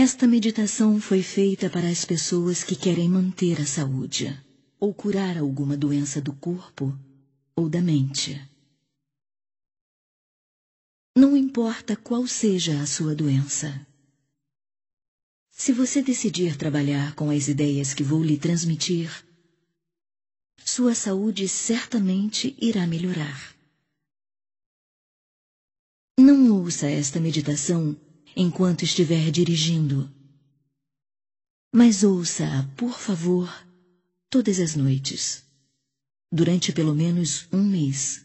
Esta meditação foi feita para as pessoas que querem manter a saúde ou curar alguma doença do corpo ou da mente. Não importa qual seja a sua doença. Se você decidir trabalhar com as ideias que vou lhe transmitir, sua saúde certamente irá melhorar. Não ouça esta meditação enquanto estiver dirigindo, mas ouça-a, por favor, todas as noites, durante pelo menos um mês.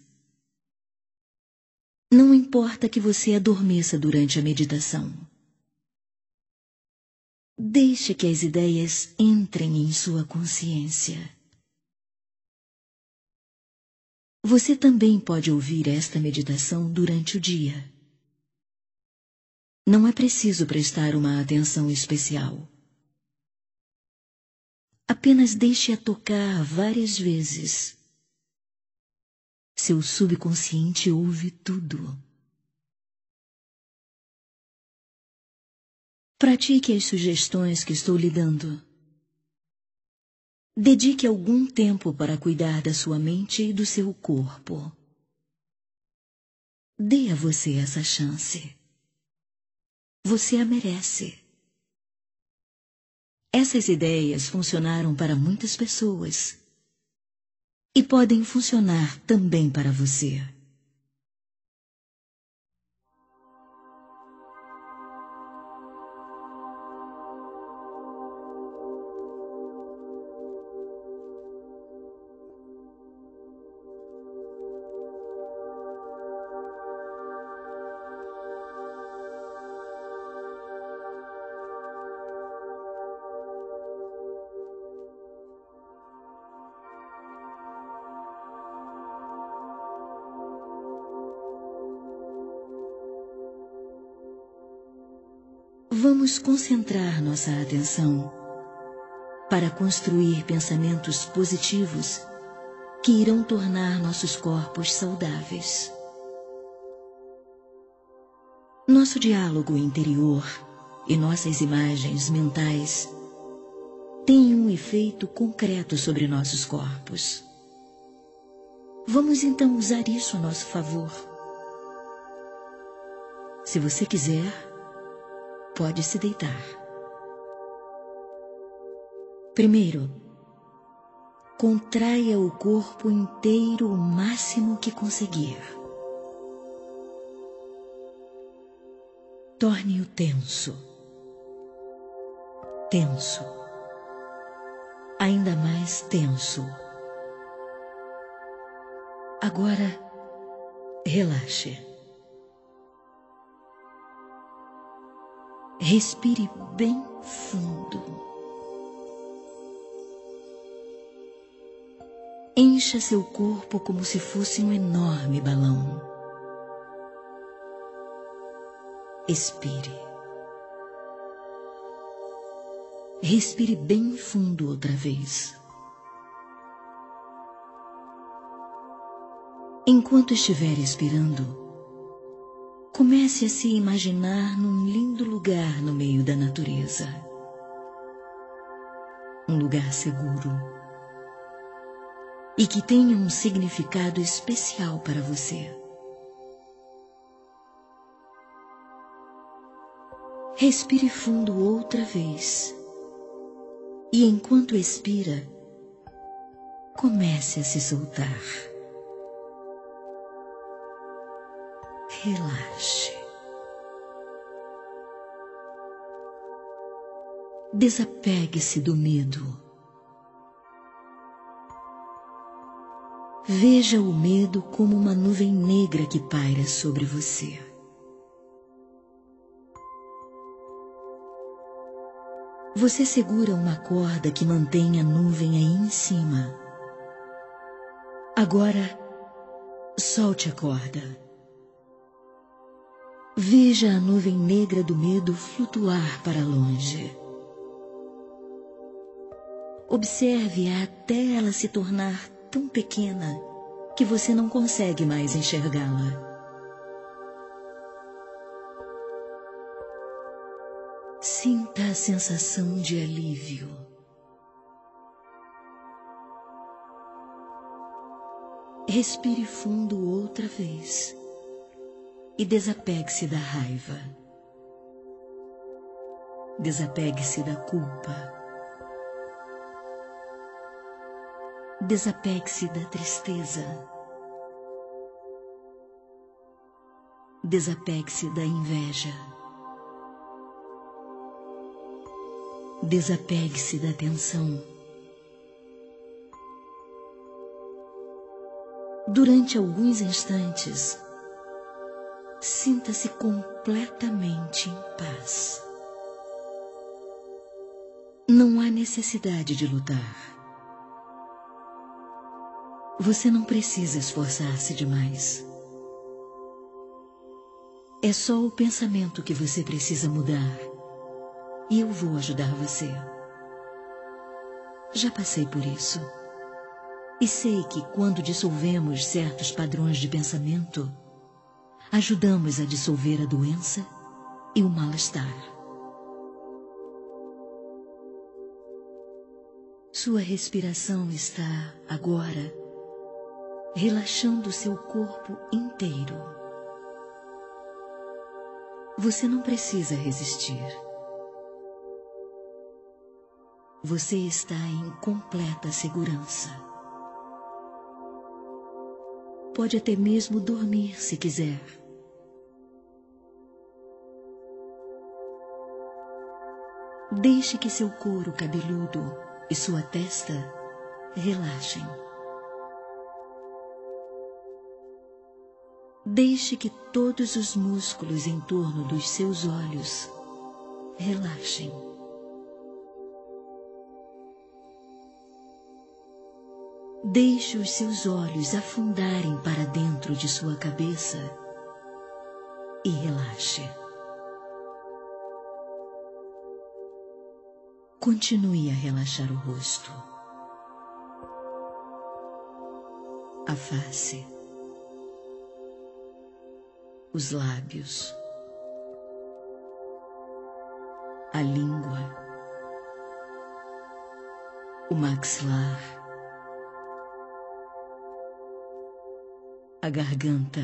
Não importa que você adormeça durante a meditação. Deixe que as ideias entrem em sua consciência. Você também pode ouvir esta meditação durante o dia. Não é preciso prestar uma atenção especial. Apenas deixe-a tocar várias vezes seu subconsciente ouve tudo. Pratique as sugestões que estou lhe dando. Dedique algum tempo para cuidar da sua mente e do seu corpo. Dê a você essa chance. Você a merece. Essas ideias funcionaram para muitas pessoas e podem funcionar também para você. Vamos concentrar nossa atenção para construir pensamentos positivos que irão tornar nossos corpos saudáveis. Nosso diálogo interior e nossas imagens mentais têm um efeito concreto sobre nossos corpos. Vamos então usar isso a nosso favor. Se você quiser, pode se deitar. Primeiro, contraia o corpo inteiro o máximo que conseguir. Torne-o tenso. Tenso. Ainda mais tenso. Agora, relaxe. Respire bem fundo. Encha seu corpo como se fosse um enorme balão. Expire. Respire bem fundo outra vez. Enquanto estiver expirando, Comece a se imaginar num lindo lugar no meio da natureza. Um lugar seguro. E que tenha um significado especial para você. Respire fundo outra vez. E enquanto expira, comece a se soltar. relaxe. Desapegue-se do medo. Veja o medo como uma nuvem negra que paira sobre você. Você segura uma corda que mantém a nuvem aí em cima. Agora, solte a corda. Veja a nuvem negra do medo flutuar para longe. Observe-a até ela se tornar tão pequena que você não consegue mais enxergá-la. Sinta a sensação de alívio. Respire fundo outra vez e desapegue-se da raiva. Desapegue-se da culpa. Desapegue-se da tristeza. Desapegue-se da inveja. Desapegue-se da tensão. Durante alguns instantes, sinta-se completamente em paz. Não há necessidade de lutar. Você não precisa esforçar-se demais. É só o pensamento que você precisa mudar e eu vou ajudar você. Já passei por isso. E sei que quando dissolvemos certos padrões de pensamento, ajudamos a dissolver a doença e o mal-estar. Sua respiração está, agora, relaxando seu corpo inteiro. Você não precisa resistir. Você está em completa segurança. Pode até mesmo dormir se quiser. Deixe que seu couro cabeludo e sua testa relaxem. Deixe que todos os músculos em torno dos seus olhos relaxem. Deixe os seus olhos afundarem para dentro de sua cabeça e relaxe. Continue a relaxar o rosto, a face, os lábios, a língua, o maxilar a garganta.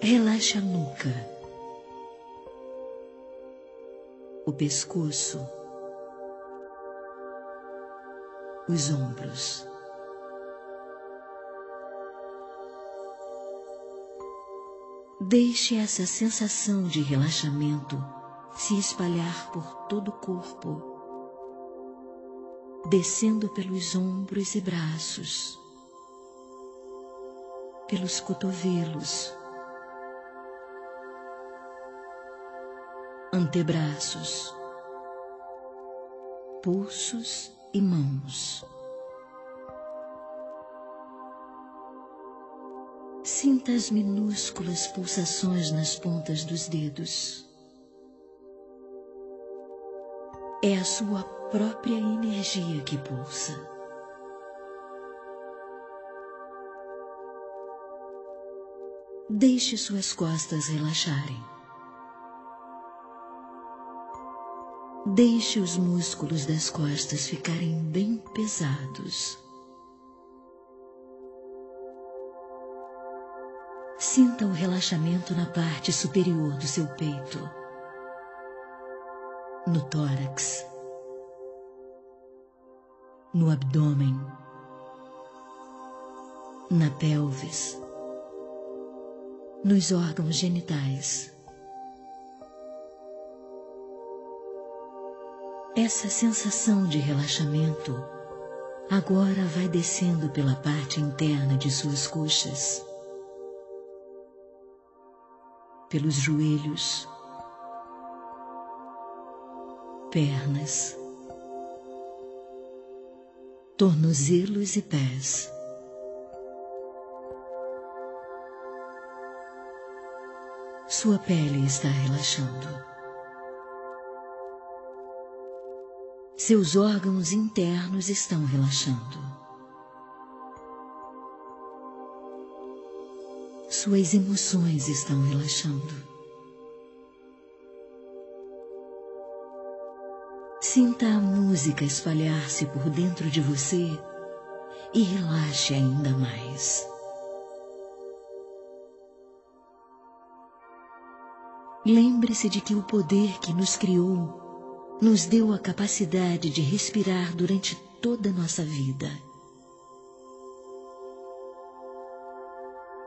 Relaxe a nuca, o pescoço, os ombros. Deixe essa sensação de relaxamento se espalhar por todo o corpo descendo pelos ombros e braços, pelos cotovelos, antebraços, pulsos e mãos. Sinta as minúsculas pulsações nas pontas dos dedos. É a sua própria energia que pulsa. Deixe suas costas relaxarem. Deixe os músculos das costas ficarem bem pesados. Sinta o relaxamento na parte superior do seu peito, no tórax. No abdômen, na pelvis, nos órgãos genitais. Essa sensação de relaxamento agora vai descendo pela parte interna de suas coxas, pelos joelhos, pernas, tornozelos e pés. Sua pele está relaxando. Seus órgãos internos estão relaxando. Suas emoções estão relaxando. Sinta a música espalhar-se por dentro de você e relaxe ainda mais. Lembre-se de que o poder que nos criou nos deu a capacidade de respirar durante toda a nossa vida.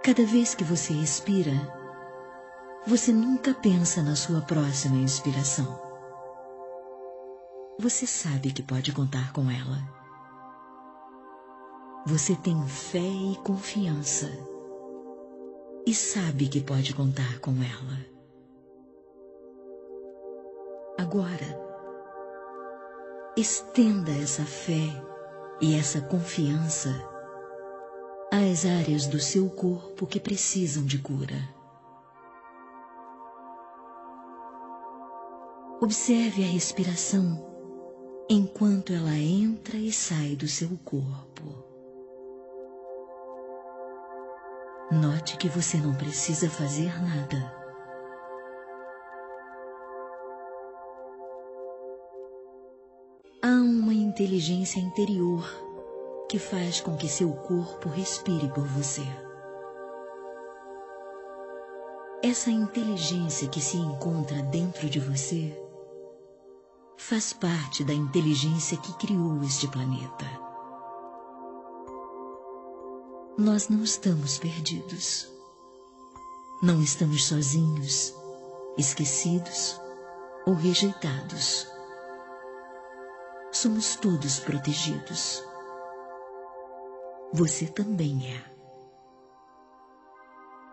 Cada vez que você expira, você nunca pensa na sua próxima inspiração. Você sabe que pode contar com ela. Você tem fé e confiança e sabe que pode contar com ela. Agora, estenda essa fé e essa confiança às áreas do seu corpo que precisam de cura. Observe a respiração enquanto ela entra e sai do seu corpo. Note que você não precisa fazer nada. inteligência interior que faz com que seu corpo respire por você. Essa inteligência que se encontra dentro de você faz parte da inteligência que criou este planeta. Nós não estamos perdidos. Não estamos sozinhos, esquecidos ou rejeitados somos todos protegidos. Você também é.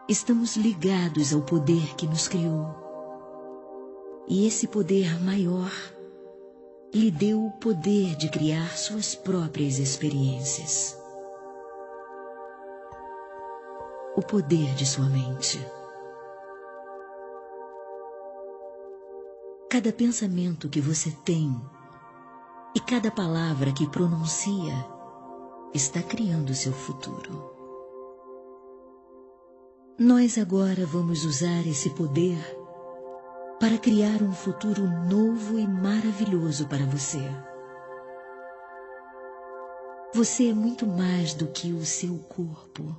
Estamos ligados ao poder que nos criou. E esse poder maior lhe deu o poder de criar suas próprias experiências. O poder de sua mente. Cada pensamento que você tem e cada palavra que pronuncia está criando seu futuro. Nós agora vamos usar esse poder para criar um futuro novo e maravilhoso para você. Você é muito mais do que o seu corpo.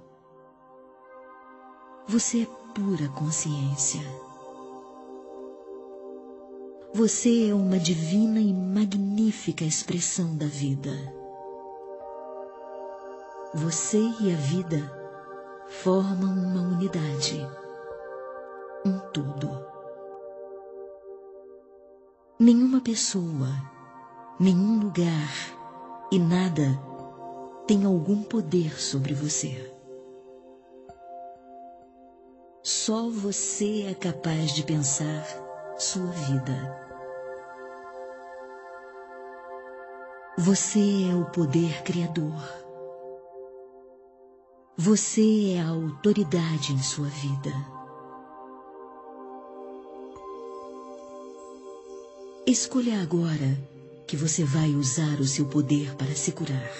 Você é pura consciência. Você é uma divina e magnífica expressão da vida. Você e a vida formam uma unidade, um todo. Nenhuma pessoa, nenhum lugar e nada tem algum poder sobre você. Só você é capaz de pensar sua vida. Você é o poder criador. Você é a autoridade em sua vida. Escolha agora que você vai usar o seu poder para se curar.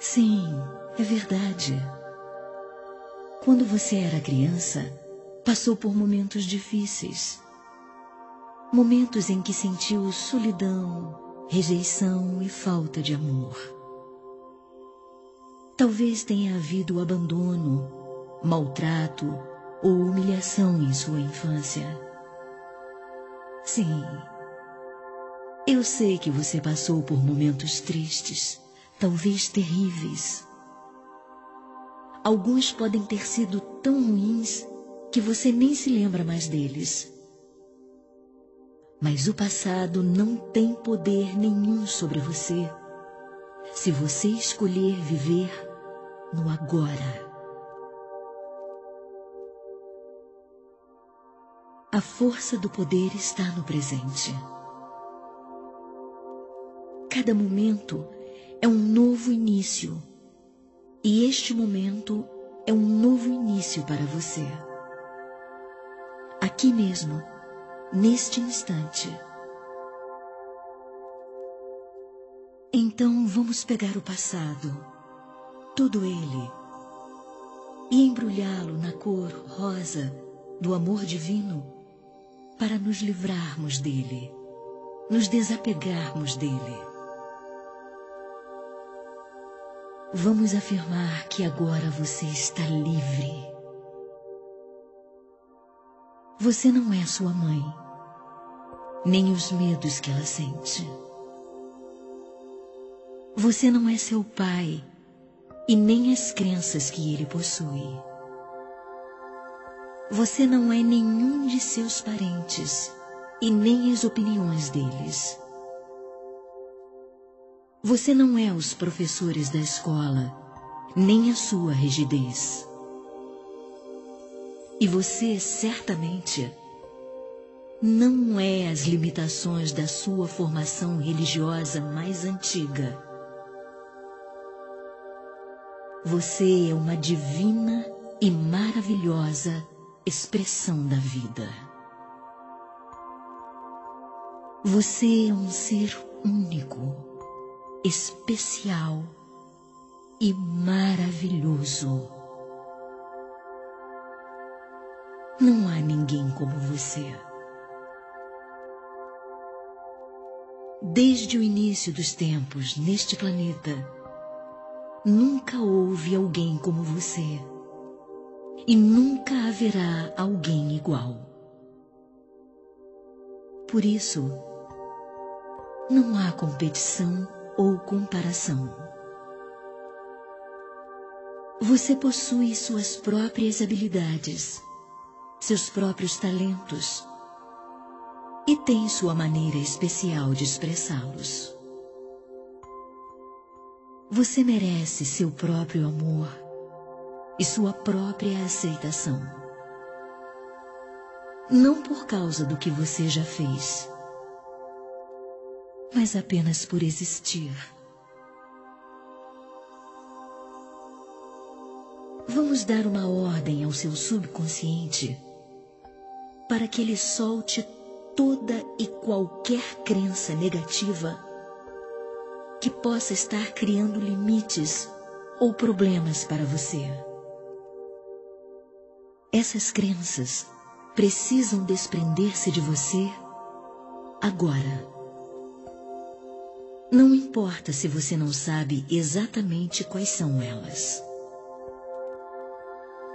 Sim, é verdade. Quando você era criança, passou por momentos difíceis momentos em que sentiu solidão, rejeição e falta de amor. Talvez tenha havido abandono, maltrato ou humilhação em sua infância. Sim, eu sei que você passou por momentos tristes, talvez terríveis. Alguns podem ter sido tão ruins que você nem se lembra mais deles. Mas o passado não tem poder nenhum sobre você se você escolher viver no agora. A força do poder está no presente. Cada momento é um novo início, e este momento é um novo início para você. Aqui mesmo, neste instante. Então vamos pegar o passado, todo ele e embrulhá-lo na cor rosa do amor divino para nos livrarmos dele, nos desapegarmos dele. Vamos afirmar que agora você está livre. Você não é sua mãe, nem os medos que ela sente. Você não é seu pai e nem as crenças que ele possui. Você não é nenhum de seus parentes e nem as opiniões deles. Você não é os professores da escola, nem a sua rigidez. E você, certamente, não é as limitações da sua formação religiosa mais antiga. Você é uma divina e maravilhosa expressão da vida. Você é um ser único especial e maravilhoso. Não há ninguém como você. Desde o início dos tempos neste planeta, nunca houve alguém como você. E nunca haverá alguém igual. Por isso, não há competição ou comparação. Você possui suas próprias habilidades, seus próprios talentos e tem sua maneira especial de expressá-los. Você merece seu próprio amor e sua própria aceitação. Não por causa do que você já fez, mas apenas por existir. Vamos dar uma ordem ao seu subconsciente para que ele solte toda e qualquer crença negativa que possa estar criando limites ou problemas para você. Essas crenças precisam desprender-se de você agora. Não importa se você não sabe exatamente quais são elas.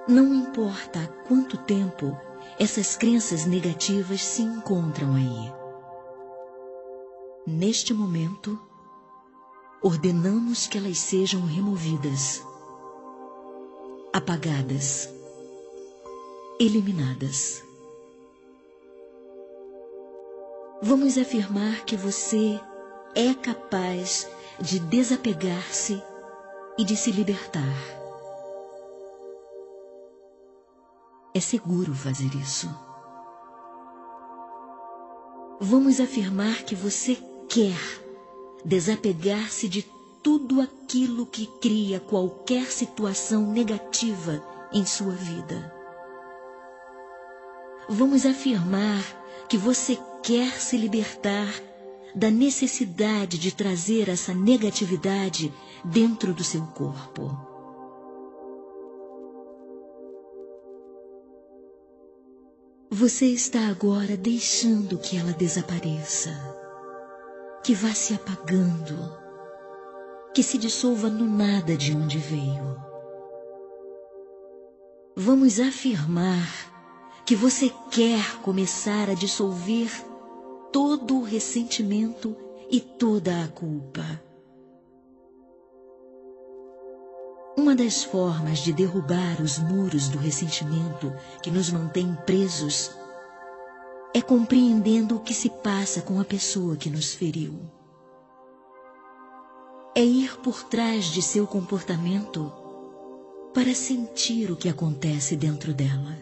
Não importa há quanto tempo essas crenças negativas se encontram aí. Neste momento, ordenamos que elas sejam removidas, apagadas, eliminadas. Vamos afirmar que você é capaz de desapegar-se e de se libertar. É seguro fazer isso. Vamos afirmar que você quer desapegar-se de tudo aquilo que cria qualquer situação negativa em sua vida. Vamos afirmar que você quer se libertar da necessidade de trazer essa negatividade dentro do seu corpo. Você está agora deixando que ela desapareça, que vá se apagando, que se dissolva no nada de onde veio. Vamos afirmar que você quer começar a dissolver todo o ressentimento e toda a culpa. Uma das formas de derrubar os muros do ressentimento que nos mantém presos é compreendendo o que se passa com a pessoa que nos feriu. É ir por trás de seu comportamento para sentir o que acontece dentro dela.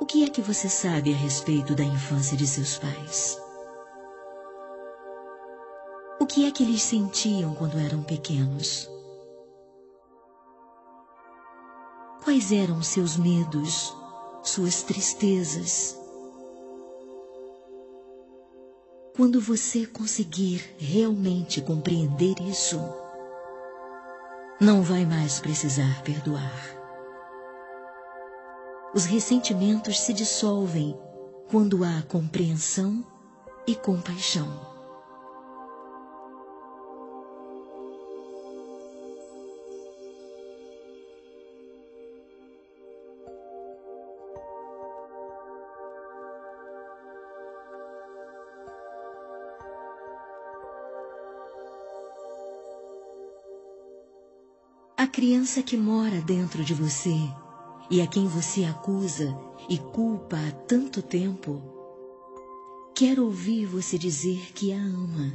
O que é que você sabe a respeito da infância de seus pais? O que é que eles sentiam quando eram pequenos? Quais eram seus medos, suas tristezas? Quando você conseguir realmente compreender isso, não vai mais precisar perdoar. Os ressentimentos se dissolvem quando há compreensão e compaixão. Criança que mora dentro de você e a quem você acusa e culpa há tanto tempo, quer ouvir você dizer que a ama.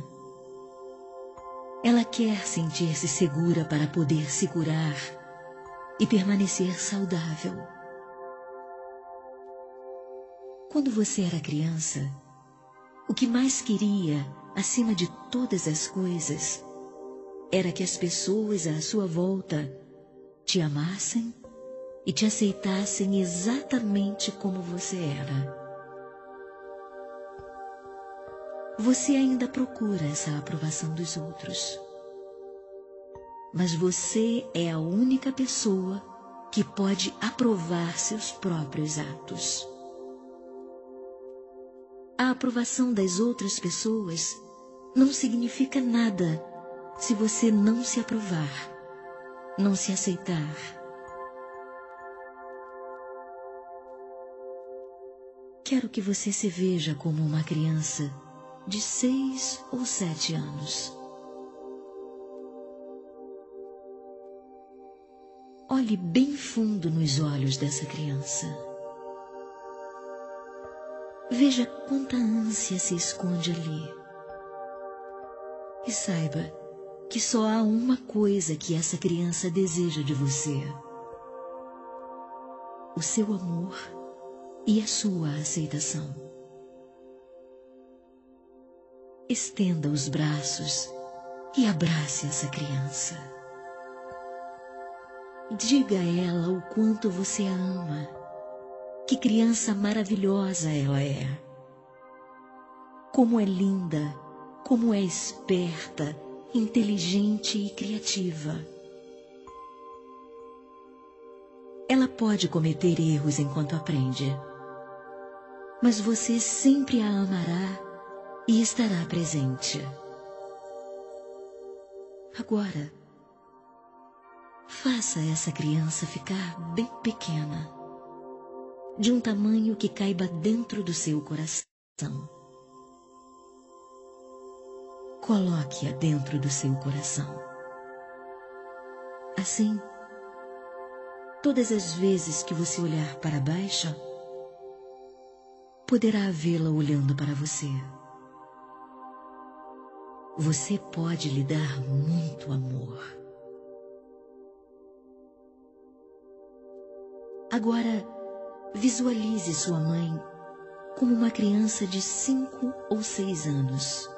Ela quer sentir-se segura para poder se curar e permanecer saudável. Quando você era criança, o que mais queria, acima de todas as coisas, era que as pessoas à sua volta te amassem e te aceitassem exatamente como você era. Você ainda procura essa aprovação dos outros. Mas você é a única pessoa que pode aprovar seus próprios atos. A aprovação das outras pessoas não significa nada se você não se aprovar, não se aceitar. Quero que você se veja como uma criança de seis ou sete anos. Olhe bem fundo nos olhos dessa criança. Veja quanta ânsia se esconde ali. E saiba que só há uma coisa que essa criança deseja de você: o seu amor e a sua aceitação. Estenda os braços e abrace essa criança. Diga a ela o quanto você a ama, que criança maravilhosa ela é. Como é linda, como é esperta, inteligente e criativa. Ela pode cometer erros enquanto aprende, mas você sempre a amará e estará presente. Agora, faça essa criança ficar bem pequena, de um tamanho que caiba dentro do seu coração. Coloque-a dentro do seu coração. Assim, todas as vezes que você olhar para baixo, poderá vê-la olhando para você. Você pode lhe dar muito amor. Agora, visualize sua mãe como uma criança de cinco ou seis anos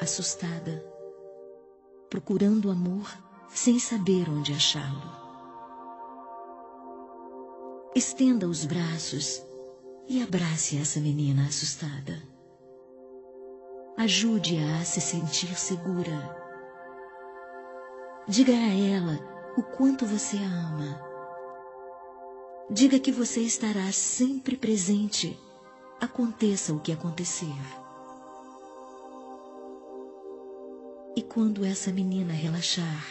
assustada, procurando amor sem saber onde achá-lo. Estenda os braços e abrace essa menina assustada. Ajude-a a se sentir segura. Diga a ela o quanto você a ama. Diga que você estará sempre presente, aconteça o que acontecer. E quando essa menina relaxar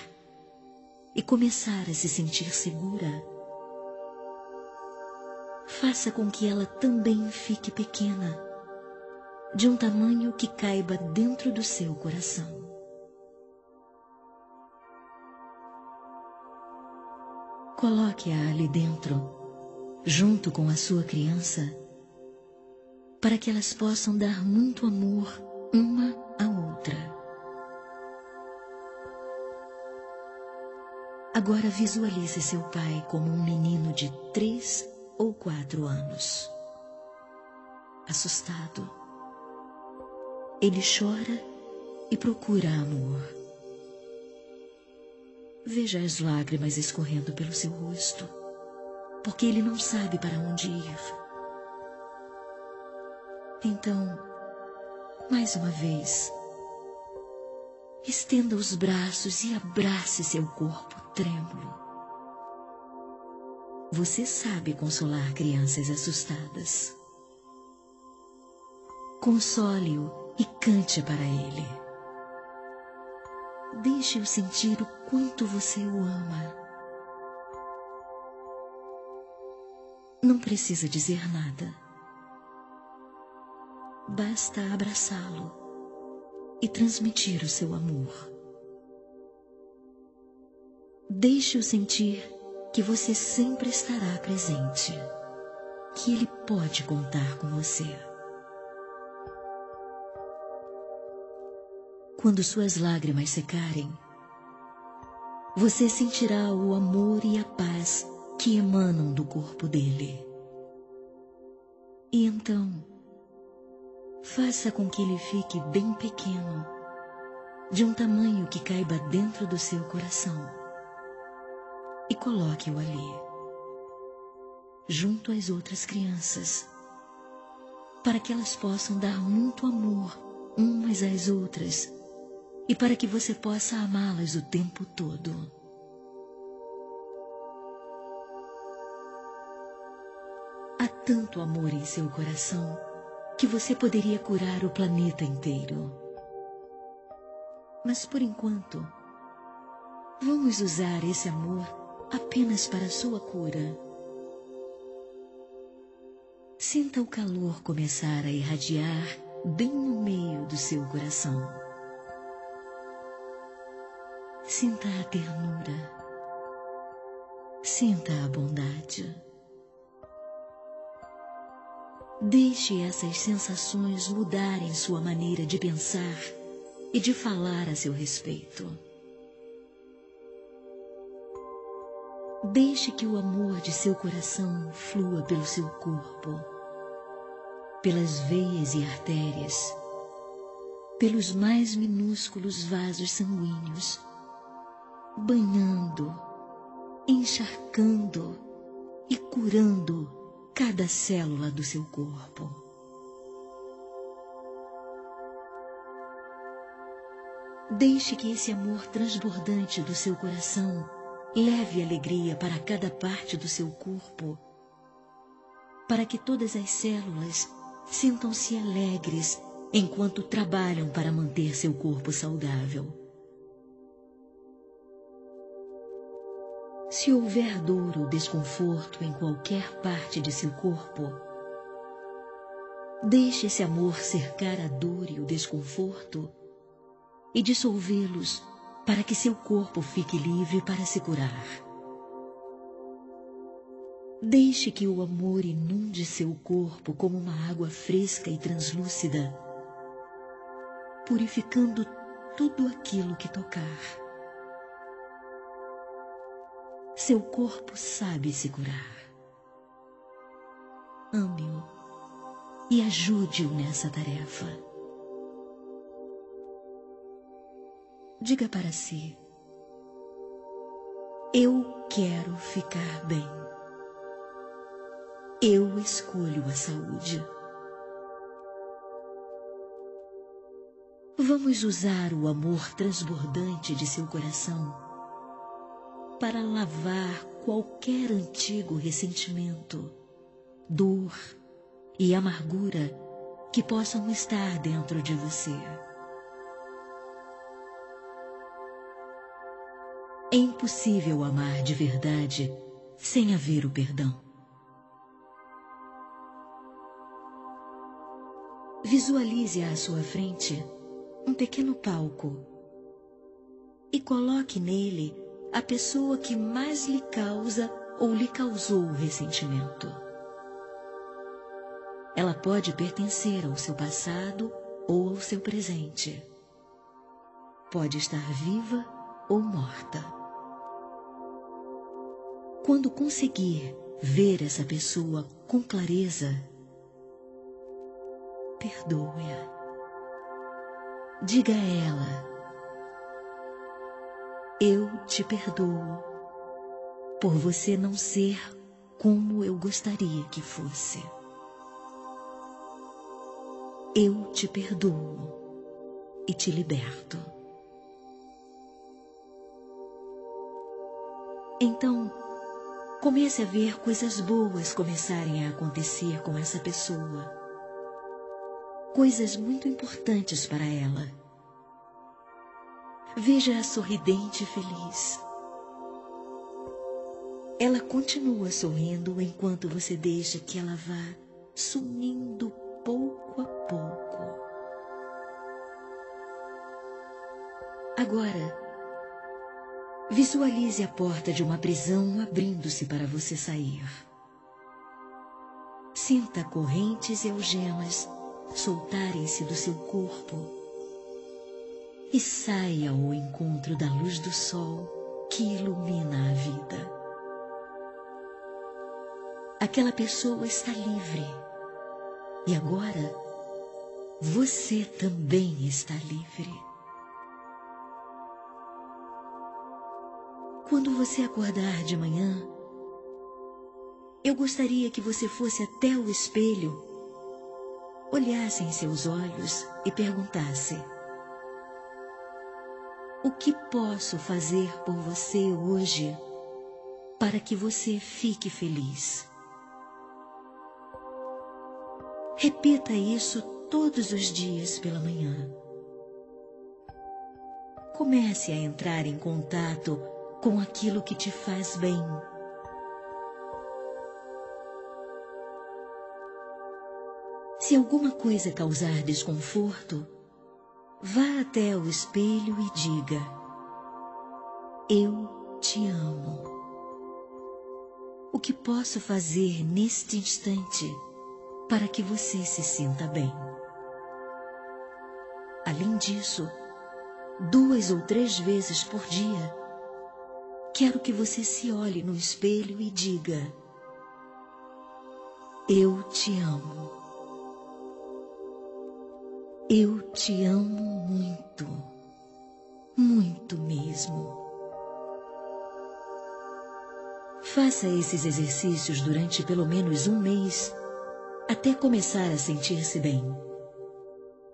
e começar a se sentir segura, faça com que ela também fique pequena, de um tamanho que caiba dentro do seu coração. Coloque-a ali dentro, junto com a sua criança, para que elas possam dar muito amor uma à outra. Agora visualize seu pai como um menino de três ou quatro anos. Assustado, ele chora e procura amor. Veja as lágrimas escorrendo pelo seu rosto, porque ele não sabe para onde ir. Então, Mais uma vez, estenda os braços e abrace seu corpo trêmulo. Você sabe consolar crianças assustadas. Console-o e cante para ele. Deixe-o sentir o quanto você o ama. Não precisa dizer nada. Basta abraçá-lo e transmitir o seu amor. Deixe-o sentir que você sempre estará presente, que ele pode contar com você. Quando suas lágrimas secarem, você sentirá o amor e a paz que emanam do corpo dele. E então, faça com que ele fique bem pequeno, de um tamanho que caiba dentro do seu coração, e coloque-o ali, junto às outras crianças, para que elas possam dar muito amor umas às outras e para que você possa amá-las o tempo todo. Há tanto amor em seu coração que você poderia curar o planeta inteiro. Mas por enquanto, vamos usar esse amor apenas para sua cura. Sinta o calor começar a irradiar bem no meio do seu coração. Sinta a ternura. Sinta a bondade. Deixe essas sensações mudarem sua maneira de pensar e de falar a seu respeito. Deixe que o amor de seu coração flua pelo seu corpo, pelas veias e artérias, pelos mais minúsculos vasos sanguíneos banhando, encharcando e curando cada célula do seu corpo. Deixe que esse amor transbordante do seu coração leve alegria para cada parte do seu corpo, para que todas as células sintam-se alegres enquanto trabalham para manter seu corpo saudável. Se houver dor ou desconforto em qualquer parte de seu corpo, deixe esse amor cercar a dor e o desconforto e dissolvê-los para que seu corpo fique livre para se curar. Deixe que o amor inunde seu corpo como uma água fresca e translúcida, purificando tudo aquilo que tocar. Seu corpo sabe se curar. Ame-o e ajude-o nessa tarefa. Diga para si: Eu quero ficar bem. Eu escolho a saúde. Vamos usar o amor transbordante de seu coração para lavar qualquer antigo ressentimento, dor e amargura que possam estar dentro de você. É impossível amar de verdade sem haver o perdão. Visualize à sua frente um pequeno palco e coloque nele a pessoa que mais lhe causa ou lhe causou o ressentimento. Ela pode pertencer ao seu passado ou ao seu presente. Pode estar viva ou morta. Quando conseguir ver essa pessoa com clareza, perdoe-a. Diga a ela eu te perdoo por você não ser como eu gostaria que fosse. eu te perdoo e te liberto. Então, comece a ver coisas boas começarem a acontecer com essa pessoa. Coisas muito importantes para ela. Veja-a sorridente e feliz. Ela continua sorrindo enquanto você deixa que ela vá sumindo pouco a pouco. Agora, visualize a porta de uma prisão abrindo-se para você sair. Sinta correntes e algemas soltarem-se do seu corpo e saia ao encontro da luz do sol que ilumina a vida. Aquela pessoa está livre. E agora, você também está livre. Quando você acordar de manhã, eu gostaria que você fosse até o espelho, olhasse em seus olhos e perguntasse: O que posso fazer por você hoje para que você fique feliz? Repita isso todos os dias pela manhã. Comece a entrar em contato com aquilo que te faz bem. Se alguma coisa causar desconforto, vá até o espelho e diga: Eu te amo. O que posso fazer neste instante? para que você se sinta bem. Além disso, duas ou três vezes por dia, quero que você se olhe no espelho e diga: Eu te amo. Eu te amo muito, muito mesmo. Faça esses exercícios durante pelo menos um mês até começar a sentir-se bem.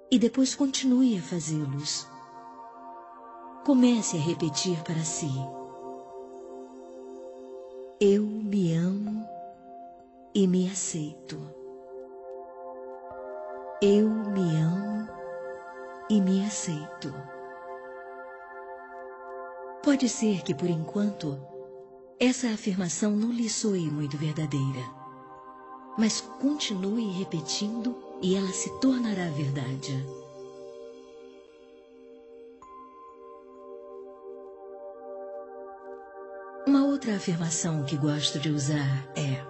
E depois continue a fazê-los. Comece a repetir para si: Eu me amo e me aceito. Eu me amo e me aceito. Pode ser que por enquanto essa afirmação não lhe soe muito verdadeira mas continue repetindo e ela se tornará verdade. Outra afirmação que gosto de usar é: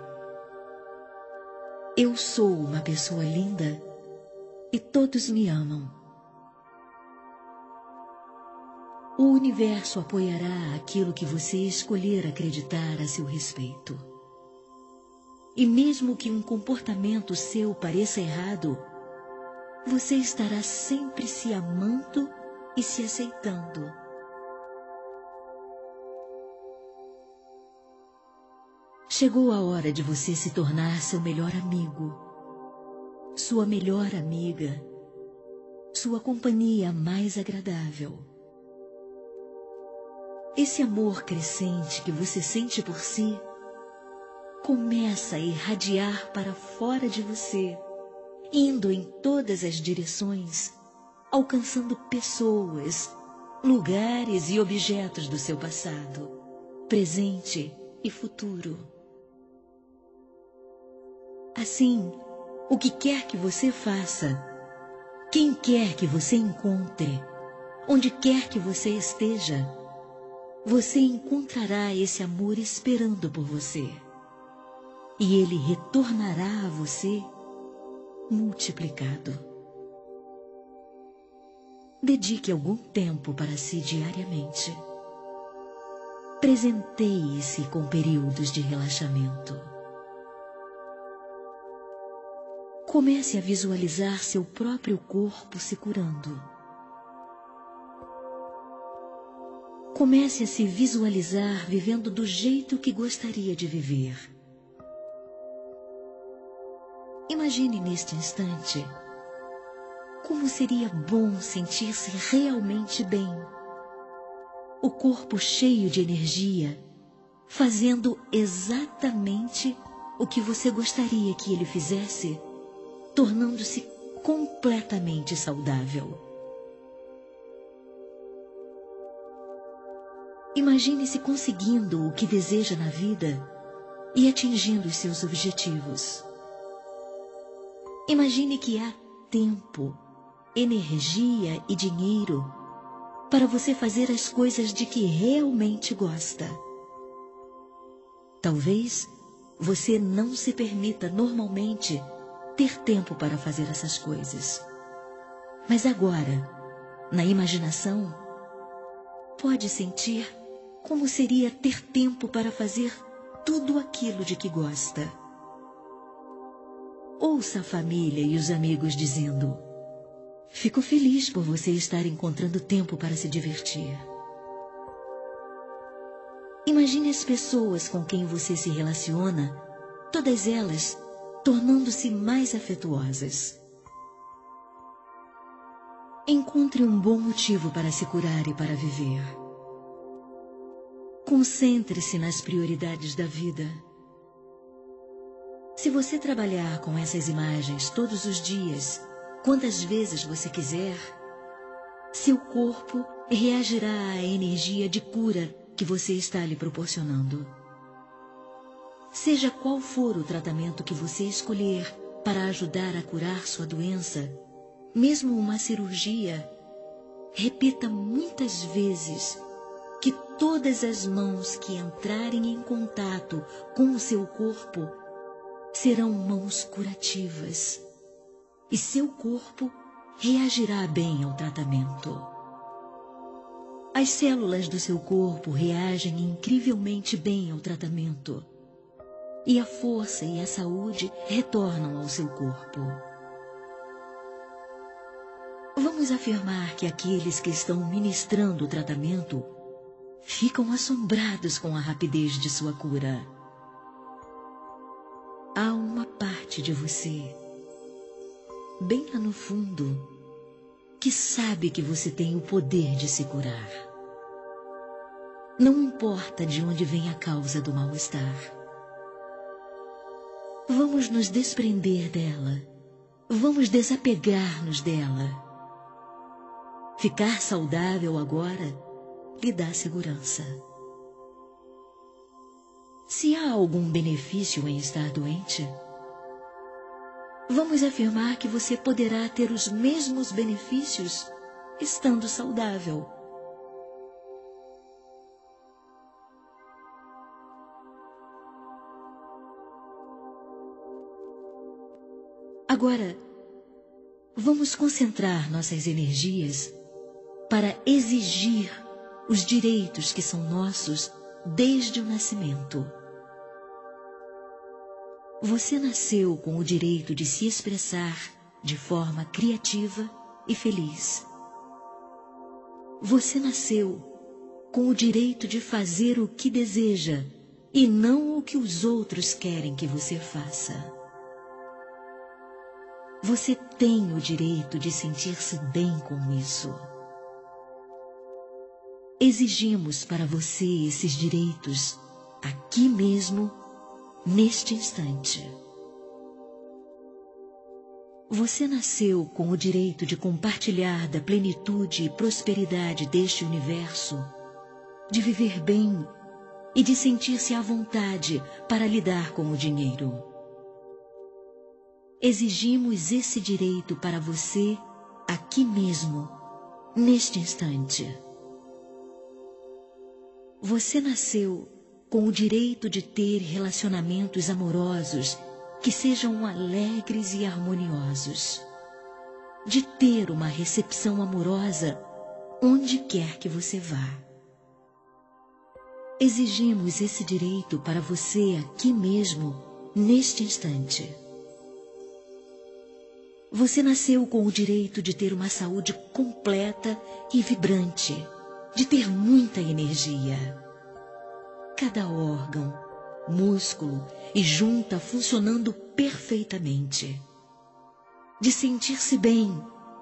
Eu sou uma pessoa linda e todos me amam. O universo apoiará aquilo que você escolher acreditar a seu respeito. E mesmo que um comportamento seu pareça errado, você estará sempre se amando e se aceitando. Chegou a hora de você se tornar seu melhor amigo, sua melhor amiga, sua companhia mais agradável. Esse amor crescente que você sente por si começa a irradiar para fora de você, indo em todas as direções, alcançando pessoas, lugares e objetos do seu passado, presente e futuro. Assim, o que quer que você faça, quem quer que você encontre, onde quer que você esteja, você encontrará esse amor esperando por você e ele retornará a você multiplicado. Dedique algum tempo para si diariamente. Presenteie-se com períodos de relaxamento. Comece a visualizar seu próprio corpo se curando. Comece a se visualizar vivendo do jeito que gostaria de viver Imagine neste instante Como seria bom sentir-se realmente bem. O corpo cheio de energia, fazendo exatamente o que você gostaria que ele fizesse, tornando-se completamente saudável. Imagine-se conseguindo o que deseja na vida e atingindo os seus objetivos. Imagine que há tempo, energia e dinheiro para você fazer as coisas de que realmente gosta. Talvez você não se permita normalmente ter tempo para fazer essas coisas. Mas agora, na imaginação, pode sentir como seria ter tempo para fazer tudo aquilo de que gosta. Ouça a família e os amigos dizendo: Fico feliz por você estar encontrando tempo para se divertir. Imagine as pessoas com quem você se relaciona, todas elas tornando-se mais afetuosas. Encontre um bom motivo para se curar e para viver. Concentre-se nas prioridades da vida. Se você trabalhar com essas imagens todos os dias, quantas vezes você quiser, seu corpo reagirá à energia de cura que você está lhe proporcionando. Seja qual for o tratamento que você escolher para ajudar a curar sua doença, mesmo uma cirurgia, repita muitas vezes que todas as mãos que entrarem em contato com o seu corpo serão mãos curativas e seu corpo reagirá bem ao tratamento. As células do seu corpo reagem incrivelmente bem ao tratamento e a força e a saúde retornam ao seu corpo. Vamos afirmar que aqueles que estão ministrando o tratamento ficam assombrados com a rapidez de sua cura. Há uma parte de você, bem lá no fundo, que sabe que você tem o poder de se curar. Não importa de onde vem a causa do mal-estar. Vamos nos desprender dela. Vamos desapegar-nos dela. Ficar saudável agora lhe dá segurança. Se há algum benefício em estar doente, vamos afirmar que você poderá ter os mesmos benefícios estando saudável. Agora, vamos concentrar nossas energias para exigir os direitos que são nossos desde o nascimento. Você nasceu com o direito de se expressar de forma criativa e feliz. Você nasceu com o direito de fazer o que deseja e não o que os outros querem que você faça. Você tem o direito de sentir-se bem com isso. Exigimos para você esses direitos aqui mesmo, neste instante. Você nasceu com o direito de compartilhar da plenitude e prosperidade deste universo, de viver bem e de sentir-se à vontade para lidar com o dinheiro. Exigimos esse direito para você aqui mesmo, neste instante. Você nasceu com o direito de ter relacionamentos amorosos que sejam alegres e harmoniosos, de ter uma recepção amorosa onde quer que você vá. Exigimos esse direito para você aqui mesmo, neste instante. Você nasceu com o direito de ter uma saúde completa e vibrante de ter muita energia. Cada órgão, músculo e junta funcionando perfeitamente. De sentir-se bem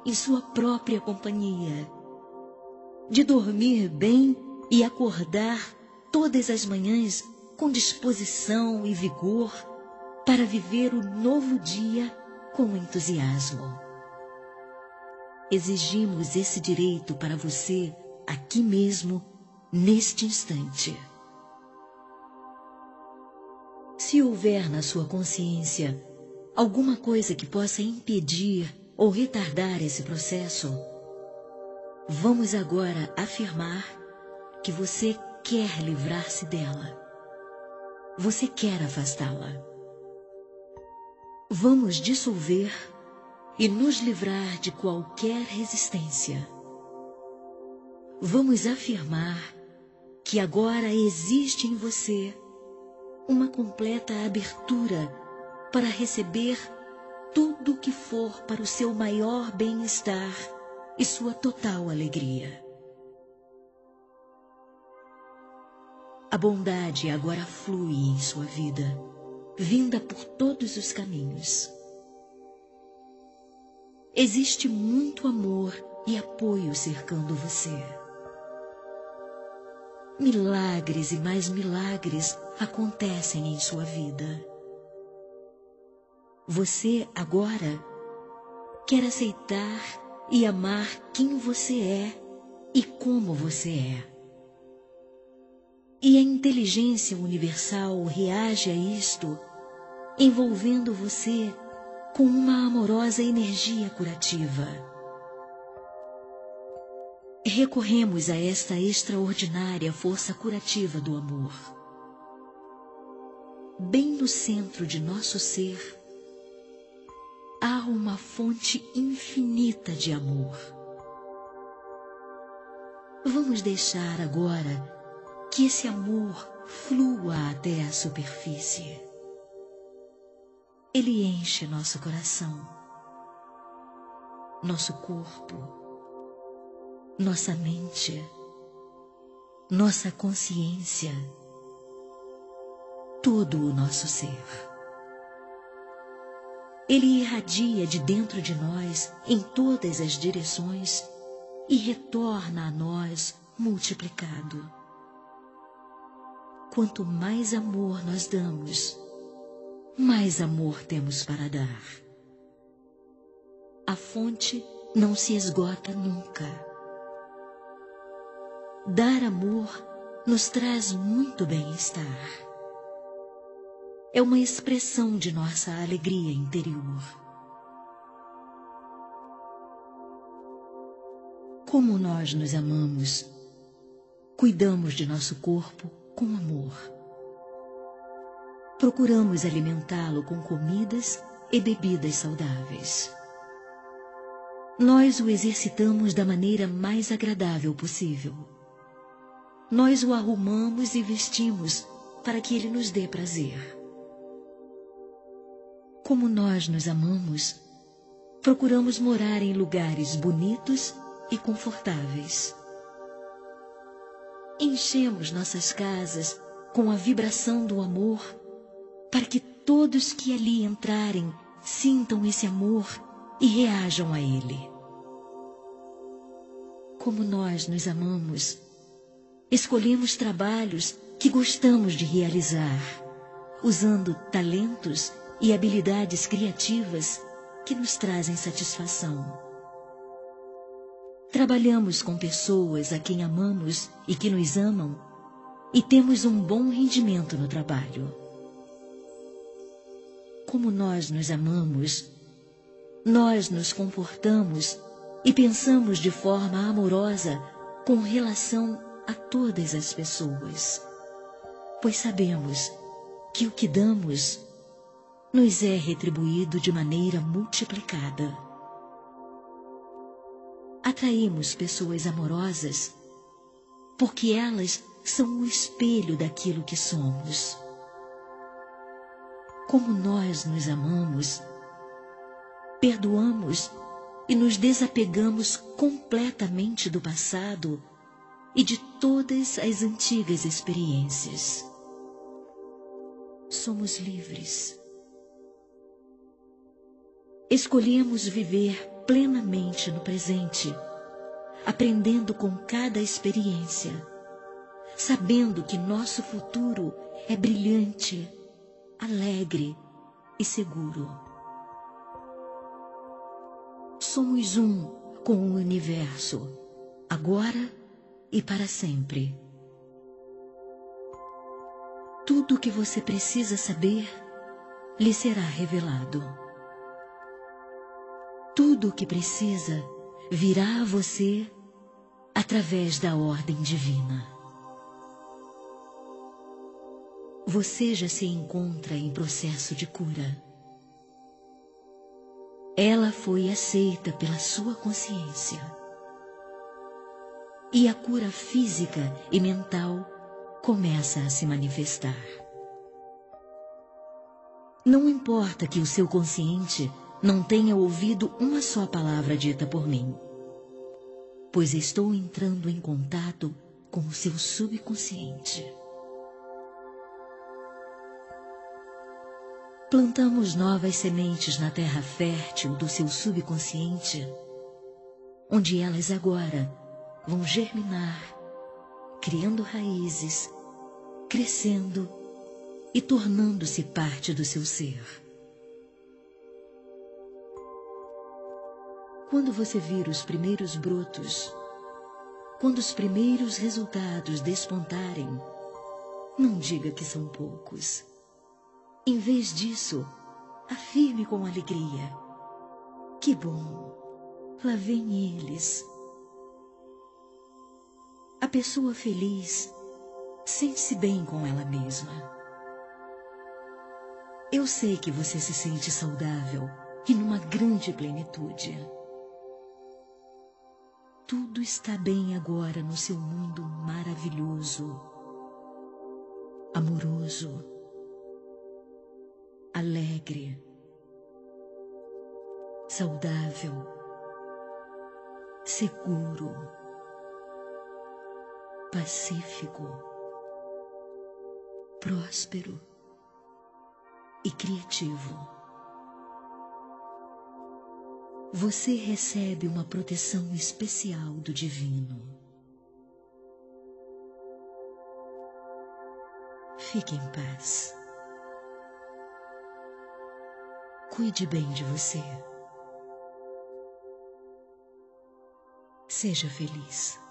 em sua própria companhia, de dormir bem e acordar todas as manhãs com disposição e vigor para viver o novo dia com entusiasmo. Exigimos esse direito para você aqui mesmo, neste instante. Se houver na sua consciência alguma coisa que possa impedir ou retardar esse processo, vamos agora afirmar que você quer livrar-se dela. Você quer afastá-la. Vamos dissolver e nos livrar de qualquer resistência. Vamos afirmar que agora existe em você uma completa abertura para receber tudo que for para o seu maior bem-estar e sua total alegria. A bondade agora flui em sua vida, vinda por todos os caminhos. Existe muito amor e apoio cercando você. Milagres e mais milagres acontecem em sua vida. Você agora quer aceitar e amar quem você é e como você é. E a inteligência universal reage a isto, envolvendo você com uma amorosa energia curativa. Recorremos a esta extraordinária força curativa do amor. Bem no centro de nosso ser, há uma fonte infinita de amor. Vamos deixar agora que esse amor flua até a superfície. Ele enche nosso coração, nosso corpo, nossa mente, nossa consciência, todo o nosso ser. Ele irradia de dentro de nós em todas as direções e retorna a nós multiplicado. Quanto mais amor nós damos, mais amor temos para dar. A fonte não se esgota nunca. Dar amor nos traz muito bem-estar. É uma expressão de nossa alegria interior. Como nós nos amamos, cuidamos de nosso corpo com amor procuramos alimentá-lo com comidas e bebidas saudáveis. Nós o exercitamos da maneira mais agradável possível. Nós o arrumamos e vestimos para que ele nos dê prazer. Como nós nos amamos, procuramos morar em lugares bonitos e confortáveis. Enchemos nossas casas com a vibração do amor para que todos que ali entrarem sintam esse amor e reajam a ele. Como nós nos amamos, escolhemos trabalhos que gostamos de realizar, usando talentos e habilidades criativas que nos trazem satisfação. Trabalhamos com pessoas a quem amamos e que nos amam e temos um bom rendimento no trabalho como nós nos amamos, nós nos comportamos e pensamos de forma amorosa com relação a todas as pessoas, pois sabemos que o que damos nos é retribuído de maneira multiplicada. Atraímos pessoas amorosas porque elas são o espelho daquilo que somos como nós nos amamos, perdoamos e nos desapegamos completamente do passado e de todas as antigas experiências. Somos livres. escolhemos viver plenamente no presente, aprendendo com cada experiência, sabendo que nosso futuro é brilhante, alegre e seguro. Somos um com o universo, agora e para sempre. Tudo o que você precisa saber lhe será revelado. Tudo o que precisa virá a você através da ordem divina. Você já se encontra em processo de cura. Ela foi aceita pela sua consciência. E a cura física e mental começa a se manifestar. Não importa que o seu consciente não tenha ouvido uma só palavra dita por mim, pois estou entrando em contato com o seu subconsciente. Plantamos novas sementes na terra fértil do seu subconsciente, onde elas agora vão germinar, criando raízes, crescendo e tornando-se parte do seu ser. Quando você vir os primeiros brotos, quando os primeiros resultados despontarem, não diga que são poucos em vez disso, afirme com alegria: Que bom, lá vem eles. A pessoa feliz sente-se bem com ela mesma. Eu sei que você se sente saudável e numa grande plenitude. Tudo está bem agora no seu mundo maravilhoso, amoroso alegre, saudável, seguro, pacífico, próspero e criativo. Você recebe uma proteção especial do Divino. Fique em paz. Cuide bem de você. Seja feliz.